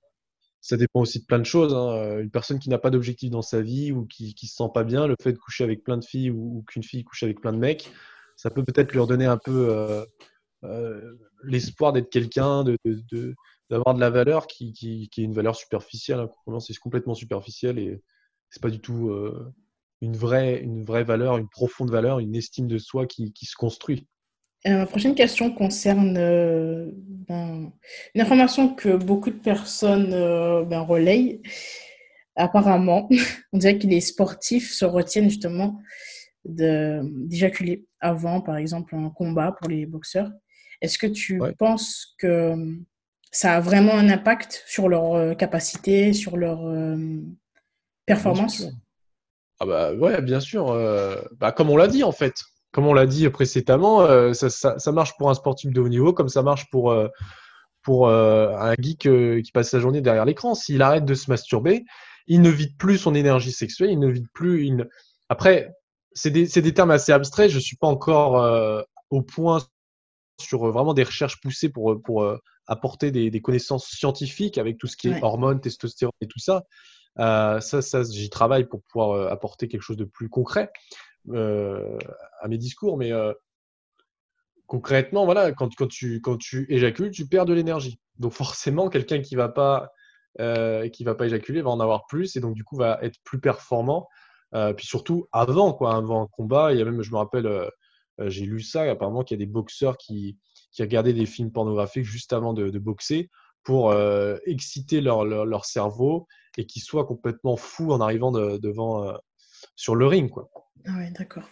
Speaker 2: ça dépend aussi de plein de choses. Hein. Euh, une personne qui n'a pas d'objectif dans sa vie ou qui, qui se sent pas bien, le fait de coucher avec plein de filles ou, qu'une fille couche avec plein de mecs, ça peut peut-être lui redonner un peu euh, euh, l'espoir d'être quelqu'un, de, d'avoir de, la valeur qui, est une valeur superficielle. Hein. C'est complètement superficiel et c'est pas du tout une, vraie, une vraie valeur, une profonde valeur, une estime de soi qui se construit.
Speaker 1: Euh, ma prochaine question concerne euh, ben, une information que beaucoup de personnes euh, ben, relayent. Apparemment, on dirait que les sportifs se retiennent justement d'éjaculer avant, par exemple, un combat pour les boxeurs. Est-ce que tu penses que ça a vraiment un impact sur leur capacité, sur leur performance?
Speaker 2: ah bah ouais, bien sûr. Bah, comme on l'a dit en fait, comme on l'a dit précédemment, euh, ça, marche pour un sportif de haut niveau, comme ça marche pour, euh, pour euh, un geek qui passe sa journée derrière l'écran. S'il arrête de se masturber, il ne vide plus son énergie sexuelle, il ne vide plus. Il Après, c'est des, des, termes assez abstraits. Je ne suis pas encore au point sur vraiment des recherches poussées pour, pour apporter des, des, connaissances scientifiques avec tout ce qui est hormones, testostérone et tout ça. ça, ça j'y travaille pour pouvoir apporter quelque chose de plus concret. Euh, à mes discours, mais euh, concrètement, voilà, quand, tu, éjacules, tu perds de l'énergie. Donc forcément, quelqu'un qui va euh, va pas éjaculer va en avoir plus et donc du coup va être plus performant. puis surtout avant quoi, avant un combat, il y a même, je me rappelle, j'ai lu ça apparemment qu'il y a des boxeurs qui qui regardaient des films pornographiques juste avant de, boxer pour exciter leur, leur, cerveau et qu'ils soient complètement fous en arrivant devant sur le ring quoi.
Speaker 1: Ah ouais, d'accord.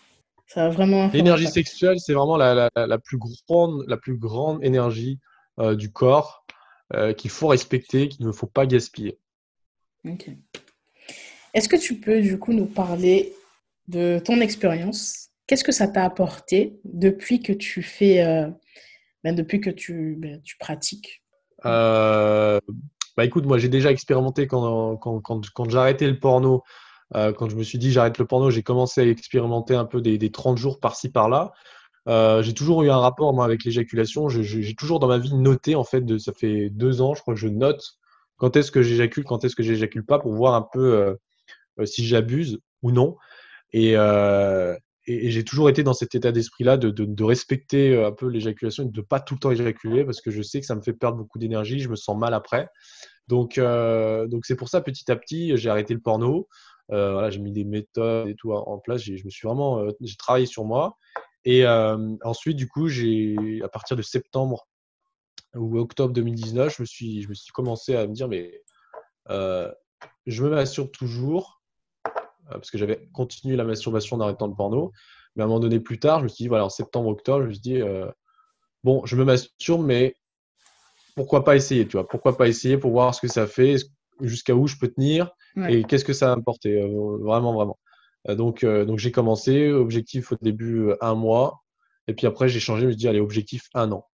Speaker 1: Ça a vraiment.
Speaker 2: L'énergie sexuelle, c'est vraiment la, la, plus grande, la plus grande énergie euh, du corps euh, qu'il faut respecter, qu'il ne faut pas gaspiller.
Speaker 1: Ok. Est-ce que tu peux du coup nous parler de ton expérience? Qu'est-ce que ça t'a apporté depuis que tu fais, euh, ben, depuis que tu, ben, tu pratiques?
Speaker 2: Bah écoute, moi j'ai déjà expérimenté quand, quand, quand, arrêté le porno. Euh, quand je me suis dit j'arrête le porno, j'ai commencé à expérimenter un peu des, des 30 jours par-ci par-là. Euh, j'ai toujours eu un rapport avec l'éjaculation. J'ai toujours dans ma vie noté en fait, ça fait deux ans, je crois que je note quand est-ce que j'éjacule, quand est-ce que j'éjacule pas pour voir un peu euh, si j'abuse ou non. Et, j'ai toujours été dans cet état d'esprit-là de, respecter un peu l'éjaculation et de ne pas tout le temps éjaculer parce que je sais que ça me fait perdre beaucoup d'énergie, je me sens mal après. Donc c'est pour ça petit à petit j'ai arrêté le porno. Euh, voilà, j'ai mis des méthodes et tout en place. Je me suis vraiment, euh, j'ai travaillé sur moi. Et euh, ensuite, du coup, j'ai, à partir de septembre ou octobre 2019, je me suis, je me suis commencé à me dire, mais je me masturbe toujours parce que j'avais continué la masturbation en arrêtant le porno. Mais à un moment donné, plus tard, je me suis dit, voilà, en septembre, octobre, je me suis dit, bon, je me masturbe, mais pourquoi pas essayer, tu vois? Pourquoi pas essayer pour voir ce que ça fait, jusqu'à où je peux tenir et qu'est-ce que ça va apporter, vraiment, vraiment. donc, donc j'ai commencé, objectif au début un mois, et puis après j'ai changé, je me suis dit, allez, objectif un an.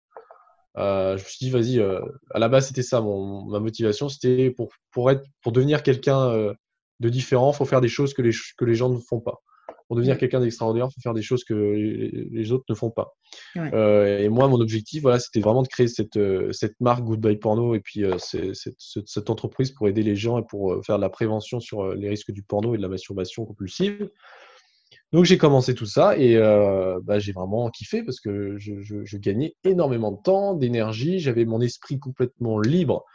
Speaker 2: Euh, je me suis dit, vas-y, euh, à la base, c'était ça, mon, ma motivation, c'était pour, pour, être, pour devenir quelqu'un euh, de différent, il faut faire des choses que les, que les gens ne font pas. Pour devenir quelqu'un d'extraordinaire, il faut faire des choses que les, autres ne font pas. et moi, mon objectif, voilà, c'était vraiment de créer cette, cette marque Goodbye Porno et puis cette, cette, entreprise pour aider les gens et pour faire de la prévention sur les risques du porno et de la masturbation compulsive. Donc j'ai commencé tout ça et euh, bah, j'ai vraiment kiffé parce que je, je, gagnais énormément de temps, d'énergie, j'avais mon esprit complètement libre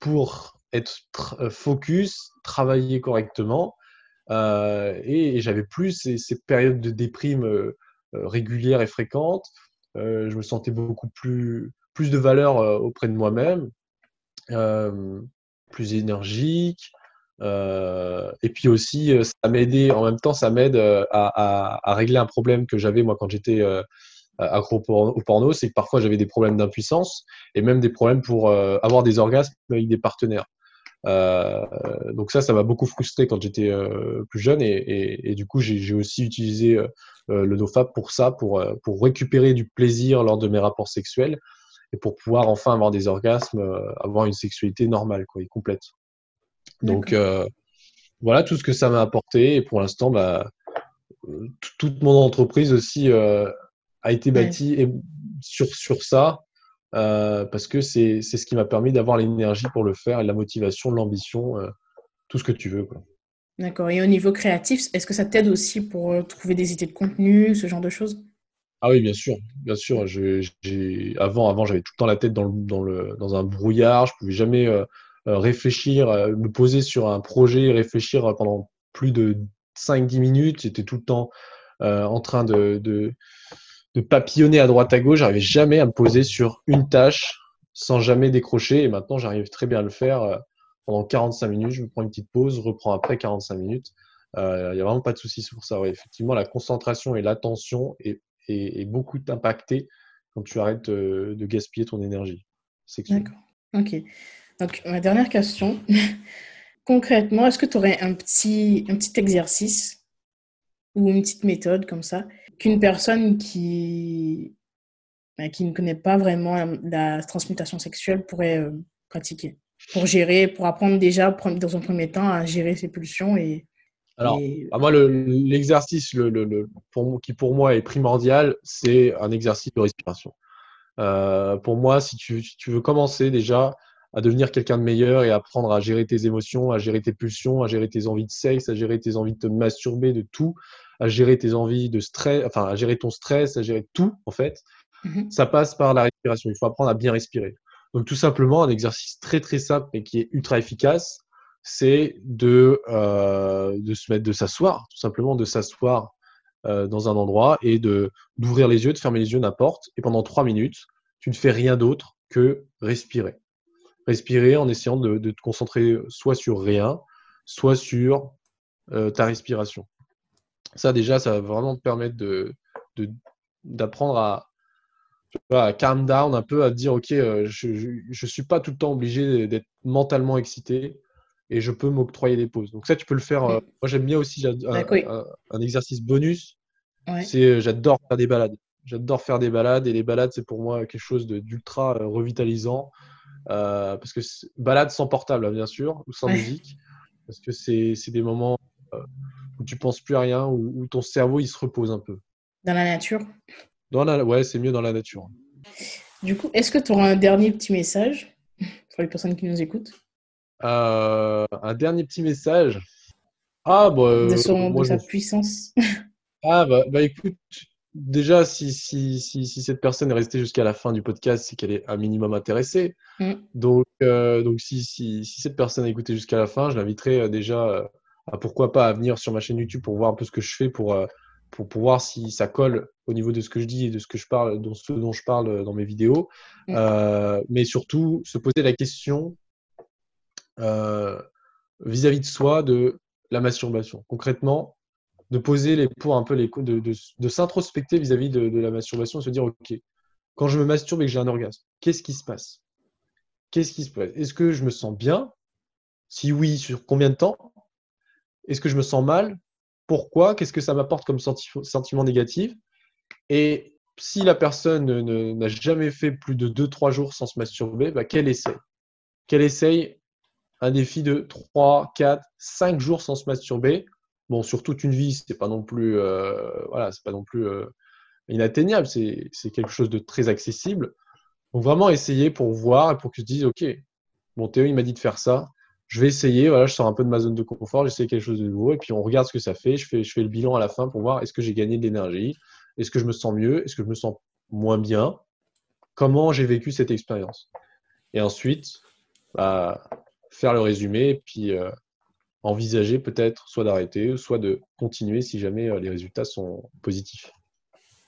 Speaker 2: pour être euh, focus, travailler correctement euh, et, j'avais plus ces, ces, périodes de déprime euh, euh régulières et fréquentes. Euh, je me sentais beaucoup plus, plus de valeur auprès de moi-même, plus énergique. Et puis aussi, ça m'aidait, en même temps, ça m'aide à, régler un problème que j'avais moi quand j'étais accro au porno, c'est que parfois j'avais des problèmes d'impuissance et même des problèmes pour avoir des orgasmes avec des partenaires. Euh, donc ça, ça m'a beaucoup frustré quand j'étais euh, plus jeune et, et, et du coup j'ai aussi utilisé euh, le NoFap pour ça, pour, pour récupérer du plaisir lors de mes rapports sexuels et pour pouvoir enfin avoir des orgasmes, avoir une sexualité normale quoi, et complète. Donc euh, voilà tout ce que ça m'a apporté. Et pour l'instant, bah, toute mon entreprise aussi euh, a été bâtie sur, sur ça. Parce que c'est ce qui m'a permis d'avoir l'énergie pour le faire et la motivation, l'ambition, tout ce que tu veux.
Speaker 1: D'accord. Et au niveau créatif, est-ce que ça t'aide aussi pour trouver des idées de contenu, ce genre de choses?
Speaker 2: Ah oui, bien sûr. Bien sûr. Avant, avant j'avais tout le temps la tête dans, le, dans, le, dans un brouillard. Je pouvais jamais euh, réfléchir, euh, me poser sur un projet, réfléchir pendant plus de 5-10 minutes. J'étais tout le temps euh, en train de, de, de, papillonner à droite à gauche. J'arrivais jamais à me poser sur une tâche sans jamais décrocher. Et maintenant, j'arrive très bien à le faire. Pendant 45 minutes, je me prends une petite pause, reprends après 45 minutes. Il euh, n'y a vraiment pas de souci sur ça. Effectivement, la concentration et l'attention est, beaucoup impactée quand tu arrêtes de, de gaspiller ton énergie
Speaker 1: D'accord. Ok. Donc, ma dernière question. Concrètement, est-ce que tu aurais un petit exercice ou une petite méthode comme ça qu'une personne qui, bah, qui ne connaît pas vraiment la, transmutation sexuelle pourrait euh, pratiquer pour gérer, pour apprendre déjà dans un premier temps à gérer ses pulsions et,
Speaker 2: alors, bah, moi, l'exercice le, le, qui pour moi est primordial, c'est un exercice de respiration. Euh, pour moi, si tu, si tu, veux commencer déjà, à devenir quelqu'un de meilleur et apprendre à gérer tes émotions, à gérer tes pulsions, à gérer tes envies de sexe, à gérer tes envies de te masturber, de tout, à gérer tes envies de stress, enfin à gérer ton stress, à gérer tout en fait. Mm-hmm. Ça passe par la respiration. Il faut apprendre à bien respirer. Donc tout simplement, un exercice très très simple et qui est ultra efficace, c'est de, euh, de se mettre, de s'asseoir, tout simplement de s'asseoir euh, dans un endroit et de d'ouvrir les yeux, de fermer les yeux n'importe. Et pendant trois minutes, tu ne fais rien d'autre que respirer respirer en essayant de, te concentrer soit sur rien, soit sur euh, ta respiration. Ça, déjà, ça va vraiment te permettre de, d'apprendre à, à calm down un peu, à dire, OK, euh, je ne suis pas tout le temps obligé d'être mentalement excité et je peux m'octroyer des pauses. Donc ça, tu peux le faire. Euh, moi, j'aime bien aussi un, un, exercice bonus. C'est j'adore faire des balades. J'adore faire des balades et les balades, c'est pour moi quelque chose d'ultra revitalisant. Euh, parce que balade sans portable, hein, bien sûr, ou sans musique, parce que c'est des moments euh, où tu penses plus à rien, où, ton cerveau il se repose un peu.
Speaker 1: Dans la nature
Speaker 2: dans la, Ouais, c'est mieux dans la nature.
Speaker 1: Du coup, est-ce que tu auras un dernier petit message pour les personnes qui nous écoutent?
Speaker 2: Euh, Un dernier petit message? Ah, bah.
Speaker 1: De, son, de sa puissance.
Speaker 2: Ah, bah, bah écoute, déjà, si, si, si, si, cette personne est restée jusqu'à la fin du podcast, c'est qu'elle est un minimum intéressée. Mm. Donc, euh, donc si, si, si, cette personne a écouté jusqu'à la fin, je l'inviterai euh, déjà euh, pourquoi pas à venir sur ma chaîne YouTube pour voir un peu ce que je fais pour, pour, pour voir si ça colle au niveau de ce que je dis et de ce que je parle, de ce dont je parle dans mes vidéos. Mm. mais surtout, se poser la question vis-à-vis -vis de soi de la masturbation. Concrètement, de poser les pour un peu les de, de, de s'introspecter vis-à-vis de, de, la masturbation, se dire ok, quand je me masturbe et que j'ai un orgasme, qu'est-ce qui se passe? Qu'est-ce qui se passe? Est-ce que je me sens bien? Si oui, sur combien de temps? Est-ce que je me sens mal? Pourquoi? Qu'est-ce que ça m'apporte comme sentiment négatif? Et si la personne n'a jamais fait plus de 2-3 jours sans se masturber, bah, qu'elle essaye. Qu'elle essaye un défi de 3, 4, 5 jours sans se masturber. Bon, sur toute une vie, c'est pas non plus, euh, pas non plus euh, inatteignable. C'est quelque chose de très accessible. Donc vraiment essayer pour voir et pour que je dise, ok, bon Théo il m'a dit de faire ça, je vais essayer. Voilà, je sors un peu de ma zone de confort, j'essaie quelque chose de nouveau et puis on regarde ce que ça fait. Je fais, je fais le bilan à la fin pour voir est-ce que j'ai gagné de l'énergie, est-ce que je me sens mieux, est-ce que je me sens moins bien, comment j'ai vécu cette expérience? Et ensuite, bah, faire le résumé et puis euh, envisager peut-être soit d'arrêter, soit de continuer si jamais euh, les résultats sont positifs.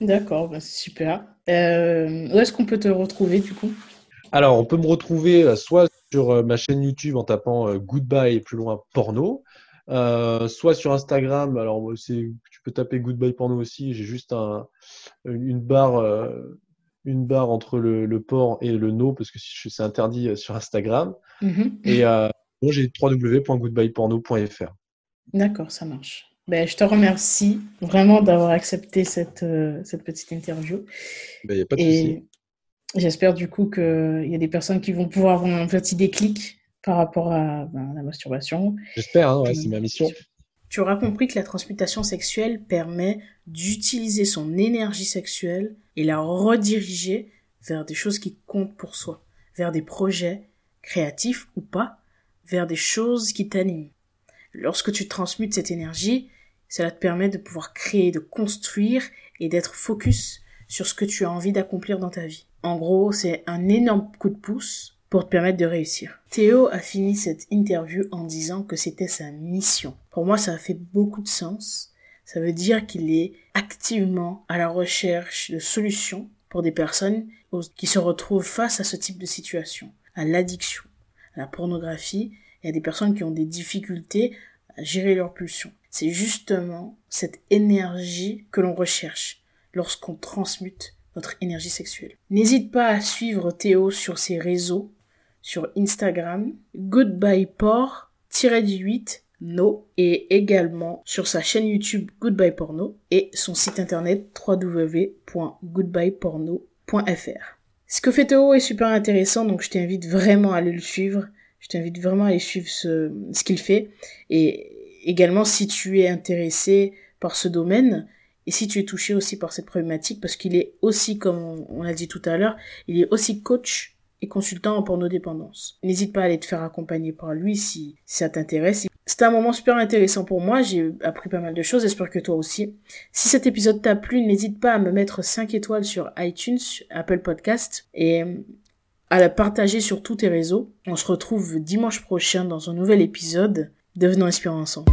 Speaker 1: D'accord, bah, super. Euh, où est-ce qu'on peut te retrouver du coup?
Speaker 2: Alors, on peut me retrouver soit sur ma chaîne YouTube en tapant Goodbye et plus loin porno, soit sur Instagram. Alors, tu peux taper Goodbye porno aussi. J'ai juste un, une barre une barre entre le, le port et le no parce que c'est interdit euh, sur Instagram. Mhm. Et euh, bon, j'ai www.goodbyeporno.fr.
Speaker 1: D'accord, ça marche. Ben, je te remercie vraiment d'avoir accepté cette, euh, cette petite interview.
Speaker 2: Ben, y a pas de et
Speaker 1: j'espère du coup qu'il y a des personnes qui vont pouvoir avoir un petit déclic par rapport à ben, la masturbation.
Speaker 2: J'espère, hein, c'est ma mission.
Speaker 1: Tu auras compris que la transmutation sexuelle permet d'utiliser son énergie sexuelle et la rediriger vers des choses qui comptent pour soi, vers des projets créatifs ou pas, vers des choses qui t'animent. Lorsque tu transmutes cette énergie, cela te permet de pouvoir créer, de construire et d'être focus sur ce que tu as envie d'accomplir dans ta vie. En gros, c'est un énorme coup de pouce pour te permettre de réussir. Théo a fini cette interview en disant que c'était sa mission. Pour moi, ça a fait beaucoup de sens. Ça veut dire qu'il est activement à la recherche de solutions pour des personnes qui se retrouvent face à ce type de situation, à l'addiction, à la pornographie et à des personnes qui ont des difficultés à gérer leurs pulsions. C'est justement cette énergie que l'on recherche lorsqu'on transmute notre énergie sexuelle. N'hésite pas à suivre Théo sur ses réseaux sur Instagram, goodbyeport-18 no et également sur sa chaîne YouTube Goodbye Porno et son site internet www.goodbyeporno.fr. Ce que fait Théo est super intéressant donc je t'invite vraiment à aller le suivre. Je t'invite vraiment à aller suivre ce qu'il fait et également si tu es intéressé par ce domaine et si tu es touché aussi par cette problématique parce qu'il est aussi comme on l'a dit tout à l'heure, il est aussi coach et consultant en pornodépendance. N'hésite pas à aller te faire accompagner par lui si, ça t'intéresse. C'était un moment super intéressant pour moi, j'ai appris pas mal de choses, j'espère que toi aussi. Si cet épisode t'a plu, n'hésite pas à me mettre 5 étoiles sur iTunes, Apple Podcast et à la partager sur tous tes réseaux. On se retrouve dimanche prochain dans un nouvel épisode. Devenons inspirants ensemble.